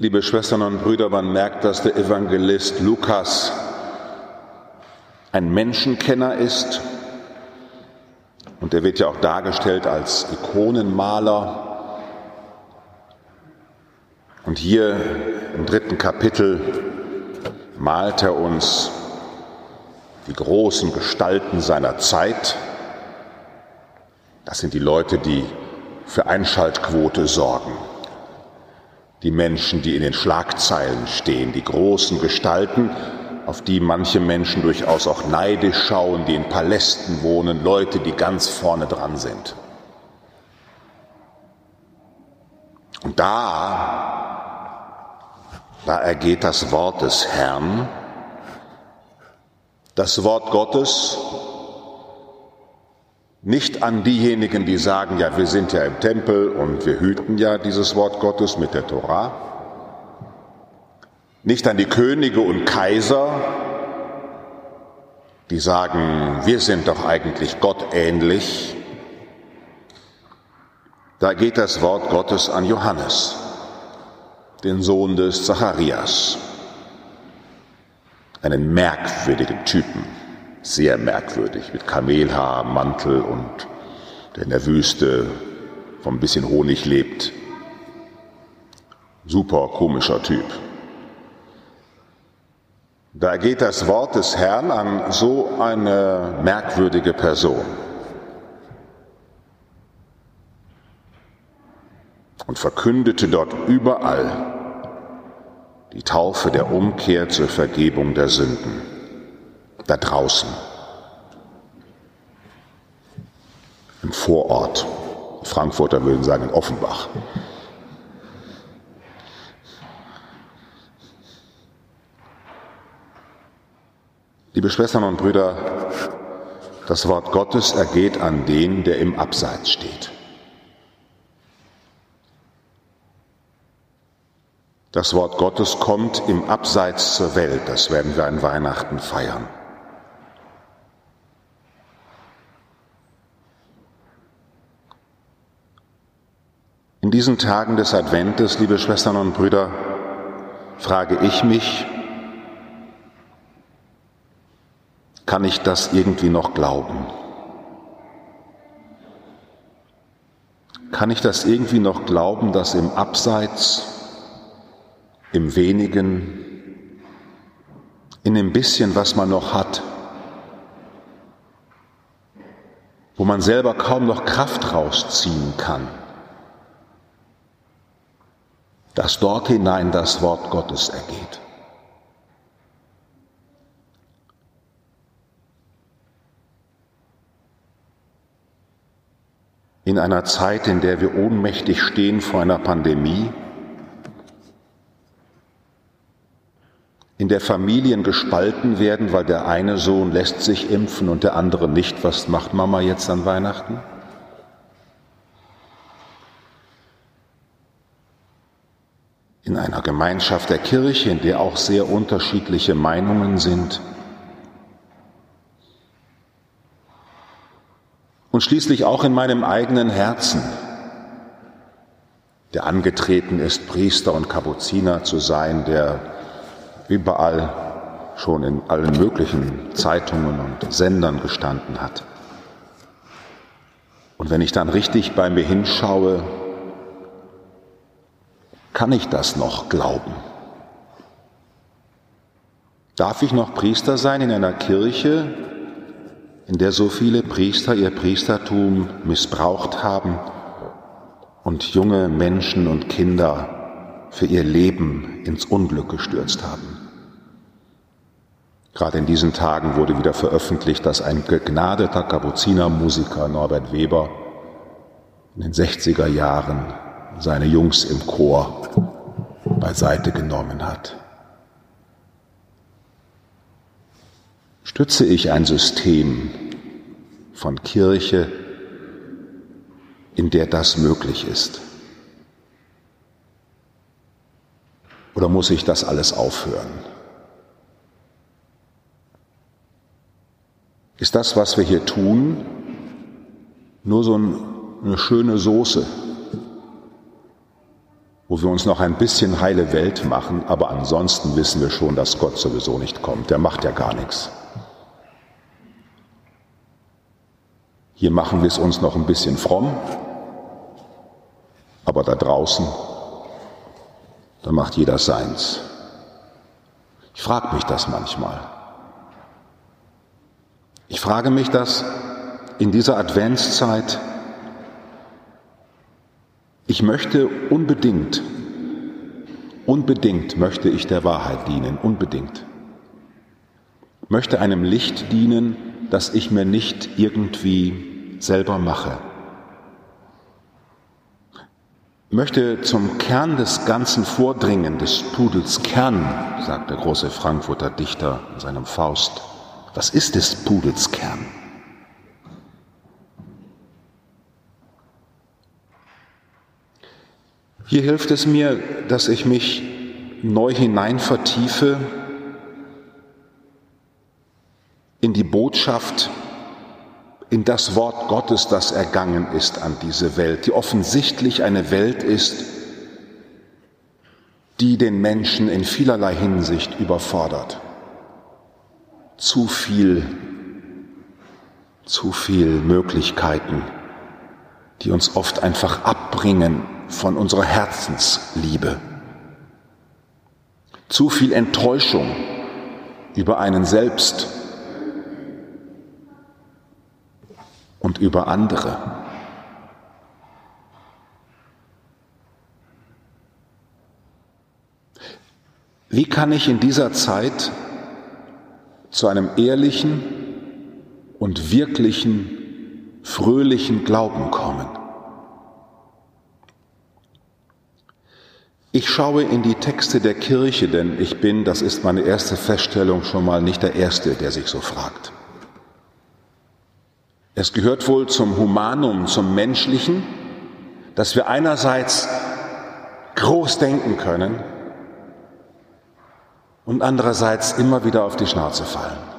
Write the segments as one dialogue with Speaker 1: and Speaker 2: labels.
Speaker 1: Liebe Schwestern und Brüder, man merkt, dass der Evangelist Lukas ein Menschenkenner ist. Und er wird ja auch dargestellt als Ikonenmaler. Und hier im dritten Kapitel malt er uns die großen Gestalten seiner Zeit. Das sind die Leute, die für Einschaltquote sorgen. Die Menschen, die in den Schlagzeilen stehen, die großen Gestalten, auf die manche Menschen durchaus auch neidisch schauen, die in Palästen wohnen, Leute, die ganz vorne dran sind. Und da, da ergeht das Wort des Herrn, das Wort Gottes, nicht an diejenigen, die sagen, ja, wir sind ja im Tempel und wir hüten ja dieses Wort Gottes mit der Torah, nicht an die Könige und Kaiser, die sagen, wir sind doch eigentlich Gott ähnlich. Da geht das Wort Gottes an Johannes, den Sohn des Zacharias, einen merkwürdigen Typen, sehr merkwürdig, mit Kamelhaar, Mantel und der in der Wüste vom bisschen Honig lebt. Super komischer Typ. Da geht das Wort des Herrn an so eine merkwürdige Person. Und verkündete dort überall die Taufe der Umkehr zur Vergebung der Sünden. Da draußen. Im Vorort. Frankfurter würden sagen in Offenbach. Liebe Schwestern und Brüder, das Wort Gottes ergeht an den, der im Abseits steht. Das Wort Gottes kommt im Abseits zur Welt, das werden wir an Weihnachten feiern. Diesen Tagen des Adventes, liebe Schwestern und Brüder, frage ich mich, kann ich das irgendwie noch glauben? Kann ich das irgendwie noch glauben, dass im Abseits, im wenigen, in dem bisschen, was man noch hat, wo man selber kaum noch Kraft rausziehen kann, dass dort hinein das Wort Gottes ergeht? in einer Zeit, in der wir ohnmächtig stehen vor einer Pandemie, in der Familien gespalten werden, weil der eine Sohn lässt sich impfen und der andere nicht. Was macht Mama jetzt an Weihnachten? In einer Gemeinschaft der Kirche, in der auch sehr unterschiedliche Meinungen sind, und schließlich auch in meinem eigenen Herzen, der angetreten ist, Priester und Kapuziner zu sein, der überall schon in allen möglichen Zeitungen und Sendern gestanden hat. Und wenn ich dann richtig bei mir hinschaue, kann ich das noch glauben? Darf ich noch Priester sein in einer Kirche, in der so viele Priester ihr Priestertum missbraucht haben und junge Menschen und Kinder für ihr Leben ins Unglück gestürzt haben. Gerade in diesen Tagen wurde wieder veröffentlicht, dass ein begnadeter Kapuzinermusiker Norbert Weber in den 60er Jahren seine Jungs im Chor beiseite genommen hat. Stütze ich ein System von Kirche, in der das möglich ist? Oder muss ich das alles aufhören? Ist das, was wir hier tun, nur so eine schöne Soße, wo wir uns noch ein bisschen heile Welt machen, aber ansonsten wissen wir schon, dass Gott sowieso nicht kommt. Der macht ja gar nichts. Hier machen wir es uns noch ein bisschen fromm, aber da draußen, da macht jeder seins. Ich frage mich das manchmal. Ich frage mich das in dieser Adventszeit, ich möchte unbedingt, unbedingt möchte ich der Wahrheit dienen, unbedingt. Möchte einem Licht dienen, das ich mir nicht irgendwie selber mache. Möchte zum Kern des Ganzen vordringen, des Pudels Kern, sagt der große Frankfurter Dichter in seinem Faust. Was ist des Pudels Kern? Hier hilft es mir, dass ich mich neu hinein vertiefe in die Botschaft, in das Wort Gottes, das ergangen ist an diese Welt, die offensichtlich eine Welt ist, die den Menschen in vielerlei Hinsicht überfordert. Zu viel, zu viel Möglichkeiten, die uns oft einfach abbringen von unserer Herzensliebe. Zu viel Enttäuschung über einen selbst und über andere. Wie kann ich in dieser Zeit zu einem ehrlichen und wirklichen, fröhlichen Glauben kommen? Ich schaue in die Texte der Kirche, denn ich bin, das ist meine erste Feststellung, schon mal nicht der Erste, der sich so fragt. Es gehört wohl zum Humanum, zum Menschlichen, dass wir einerseits groß denken können und andererseits immer wieder auf die Schnauze fallen.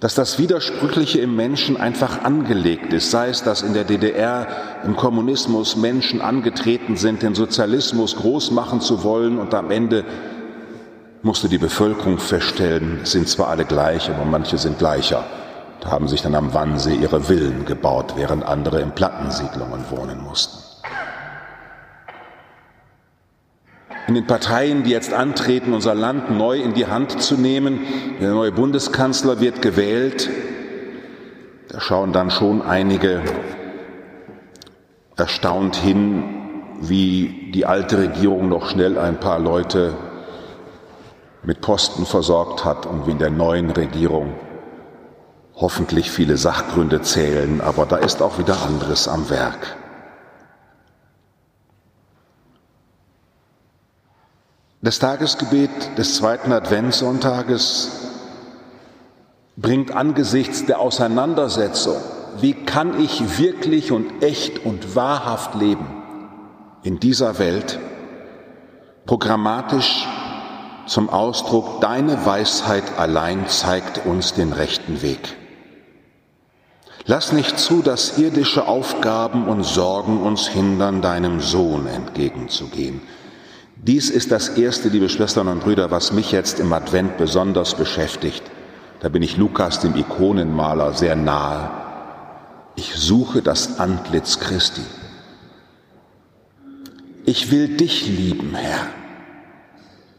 Speaker 1: Dass das Widersprüchliche im Menschen einfach angelegt ist, sei es, dass in der DDR im Kommunismus Menschen angetreten sind, den Sozialismus groß machen zu wollen und am Ende musste die Bevölkerung feststellen, sind zwar alle gleich, aber manche sind gleicher. Da haben sich dann am Wannsee ihre Villen gebaut, während andere in Plattensiedlungen wohnen mussten. In den Parteien, die jetzt antreten, unser Land neu in die Hand zu nehmen. Der neue Bundeskanzler wird gewählt. Da schauen dann schon einige erstaunt hin, wie die alte Regierung noch schnell ein paar Leute mit Posten versorgt hat und wie in der neuen Regierung hoffentlich viele Sachgründe zählen, aber da ist auch wieder anderes am Werk. Das Tagesgebet des zweiten Adventssonntages bringt angesichts der Auseinandersetzung, wie kann ich wirklich und echt und wahrhaft leben in dieser Welt, programmatisch zum Ausdruck, deine Weisheit allein zeigt uns den rechten Weg. Lass nicht zu, dass irdische Aufgaben und Sorgen uns hindern, deinem Sohn entgegenzugehen. Dies ist das Erste, liebe Schwestern und Brüder, was mich jetzt im Advent besonders beschäftigt. Da bin ich Lukas, dem Ikonenmaler, sehr nahe. Ich suche das Antlitz Christi. Ich will dich lieben, Herr,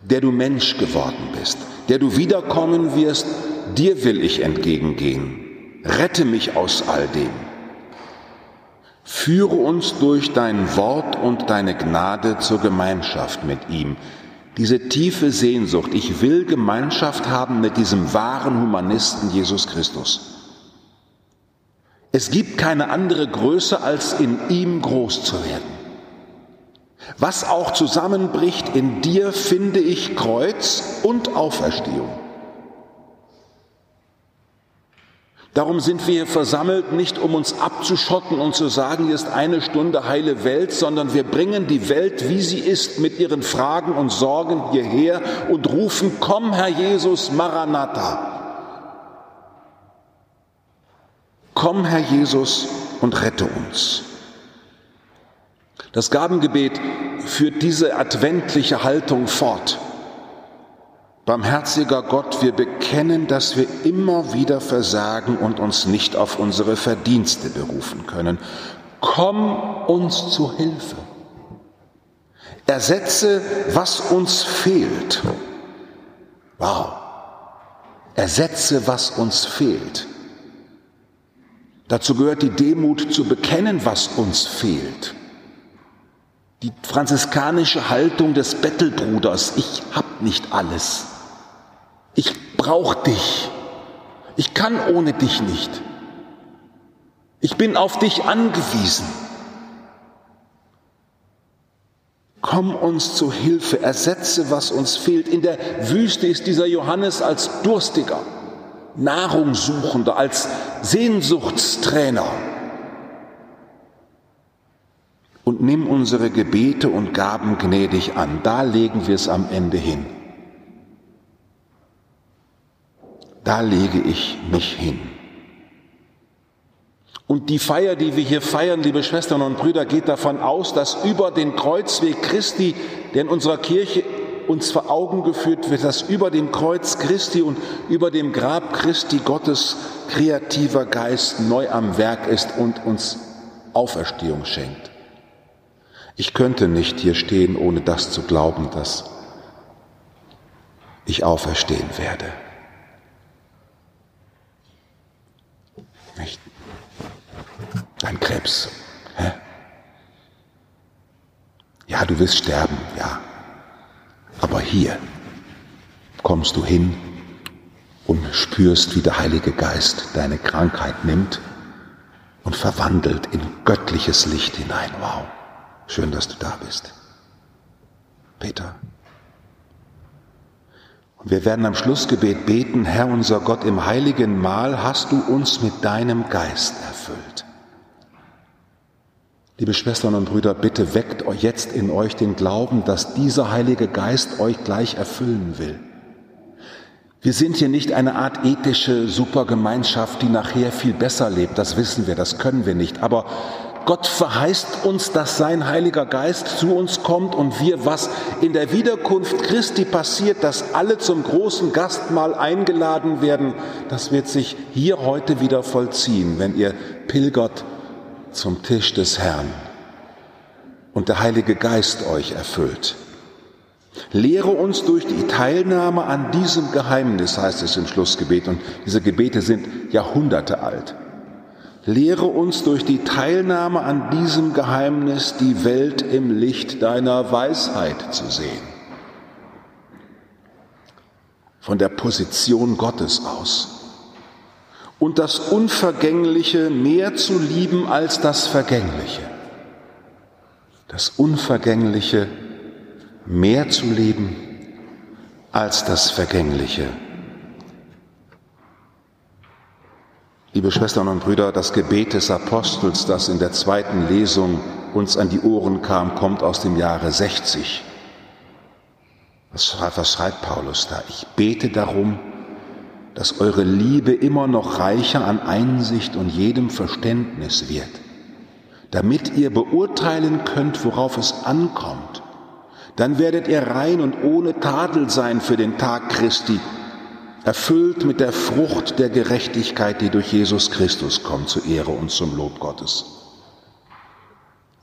Speaker 1: der du Mensch geworden bist, der du wiederkommen wirst, dir will ich entgegengehen. Rette mich aus all dem. Führe uns durch dein Wort und deine Gnade zur Gemeinschaft mit ihm. Diese tiefe Sehnsucht, ich will Gemeinschaft haben mit diesem wahren Humanisten Jesus Christus. Es gibt keine andere Größe, als in ihm groß zu werden. Was auch zusammenbricht, in dir finde ich Kreuz und Auferstehung. Darum sind wir hier versammelt, nicht um uns abzuschotten und zu sagen, hier ist eine Stunde heile Welt, sondern wir bringen die Welt, wie sie ist, mit ihren Fragen und Sorgen hierher und rufen, komm Herr Jesus, Maranatha. Komm Herr Jesus und rette uns. Das Gabengebet führt diese adventliche Haltung fort. Barmherziger Gott, wir bekennen, dass wir immer wieder versagen und uns nicht auf unsere Verdienste berufen können. Komm uns zu Hilfe. Ersetze, was uns fehlt. Wow. Ersetze, was uns fehlt. Dazu gehört die Demut zu bekennen, was uns fehlt. Die franziskanische Haltung des Bettelbruders, ich hab nicht alles. Ich brauche dich. Ich kann ohne dich nicht. Ich bin auf dich angewiesen. Komm uns zu Hilfe, ersetze, was uns fehlt. In der Wüste ist dieser Johannes als Durstiger, Nahrungssuchender, als Sehnsuchtstrainer und nimm unsere Gebete und Gaben gnädig an. Da legen wir es am Ende hin. Da lege ich mich hin. Und die Feier, die wir hier feiern, liebe Schwestern und Brüder, geht davon aus, dass über den Kreuzweg Christi, der in unserer Kirche uns vor Augen geführt wird, dass über dem Kreuz Christi und über dem Grab Christi Gottes kreativer Geist neu am Werk ist und uns Auferstehung schenkt. Ich könnte nicht hier stehen, ohne das zu glauben, dass ich auferstehen werde. Nicht? Ein Krebs. Hä? Ja, du wirst sterben, ja. Aber hier kommst du hin und spürst, wie der Heilige Geist deine Krankheit nimmt und verwandelt in göttliches Licht hinein. Wow. Schön, dass du da bist. Peter. Und wir werden am Schlussgebet beten, Herr unser Gott, im heiligen Mahl hast du uns mit deinem Geist erfüllt. Liebe Schwestern und Brüder, bitte weckt euch jetzt in euch den Glauben, dass dieser Heilige Geist euch gleich erfüllen will. Wir sind hier nicht eine Art ethische Supergemeinschaft, die nachher viel besser lebt. Das wissen wir, das können wir nicht. Aber Gott verheißt uns, dass sein Heiliger Geist zu uns kommt und wir, was in der Wiederkunft Christi passiert, dass alle zum großen Gastmahl eingeladen werden, das wird sich hier heute wieder vollziehen, wenn ihr pilgert zum Tisch des Herrn und der Heilige Geist euch erfüllt. Lehre uns durch die Teilnahme an diesem Geheimnis, heißt es im Schlussgebet, und diese Gebete sind Jahrhunderte alt. Lehre uns durch die Teilnahme an diesem Geheimnis die Welt im Licht deiner Weisheit zu sehen. Von der Position Gottes aus. Und das Unvergängliche mehr zu lieben als das Vergängliche. Das Unvergängliche mehr zu lieben als das Vergängliche. Liebe Schwestern und Brüder, das Gebet des Apostels, das in der zweiten Lesung uns an die Ohren kam, kommt aus dem Jahre 60. Was, schreibt Paulus da? Ich bete darum, dass eure Liebe immer noch reicher an Einsicht und jedem Verständnis wird, damit ihr beurteilen könnt, worauf es ankommt. Dann werdet ihr rein und ohne Tadel sein für den Tag Christi, erfüllt mit der Frucht der Gerechtigkeit, die durch Jesus Christus kommt, zur Ehre und zum Lob Gottes.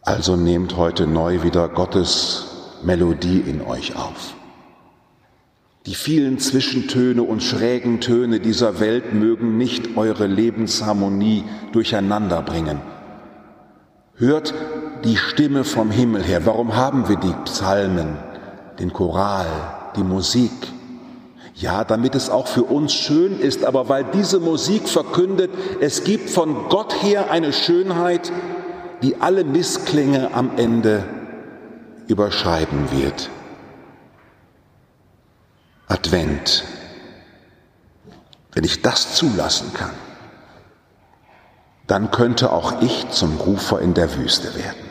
Speaker 1: Also nehmt heute neu wieder Gottes Melodie in euch auf. Die vielen Zwischentöne und schrägen Töne dieser Welt mögen nicht eure Lebensharmonie durcheinander bringen. Hört die Stimme vom Himmel her. Warum haben wir die Psalmen, den Choral, die Musik? Ja, damit es auch für uns schön ist, aber weil diese Musik verkündet, es gibt von Gott her eine Schönheit, die alle Missklänge am Ende überschreiben wird. Advent, wenn ich das zulassen kann, dann könnte auch ich zum Rufer in der Wüste werden.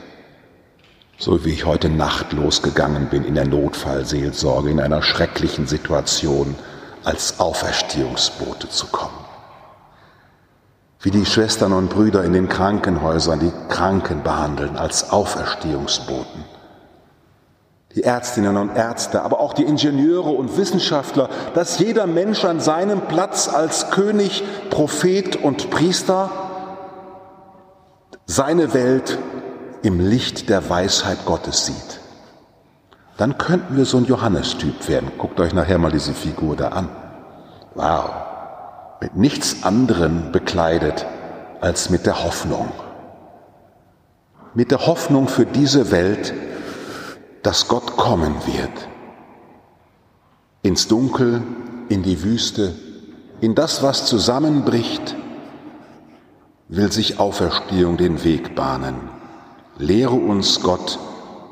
Speaker 1: So wie ich heute Nacht losgegangen bin in der Notfallseelsorge, in einer schrecklichen Situation als Auferstehungsbote zu kommen. wie die Schwestern und Brüder in den Krankenhäusern die Kranken behandeln als Auferstehungsboten. Die Ärztinnen und Ärzte, aber auch die Ingenieure und Wissenschaftler, dass jeder Mensch an seinem Platz als König, Prophet und Priester seine Welt im Licht der Weisheit Gottes sieht. Dann könnten wir so ein Johannestyp werden. Guckt euch nachher mal diese Figur da an. Wow. Mit nichts anderem bekleidet als mit der Hoffnung. Mit der Hoffnung für diese Welt, dass Gott kommen wird. Ins Dunkel, in die Wüste, in das, was zusammenbricht, will sich Auferstehung den Weg bahnen. Lehre uns Gott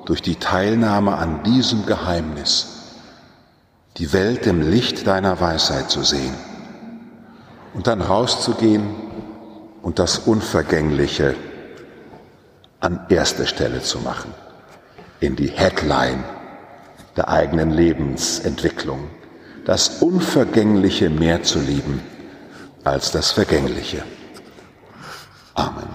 Speaker 1: durch die Teilnahme an diesem Geheimnis, die Welt im Licht deiner Weisheit zu sehen und dann rauszugehen und das Unvergängliche an erste Stelle zu machen, in die Headline der eigenen Lebensentwicklung, das Unvergängliche mehr zu lieben als das Vergängliche. Amen.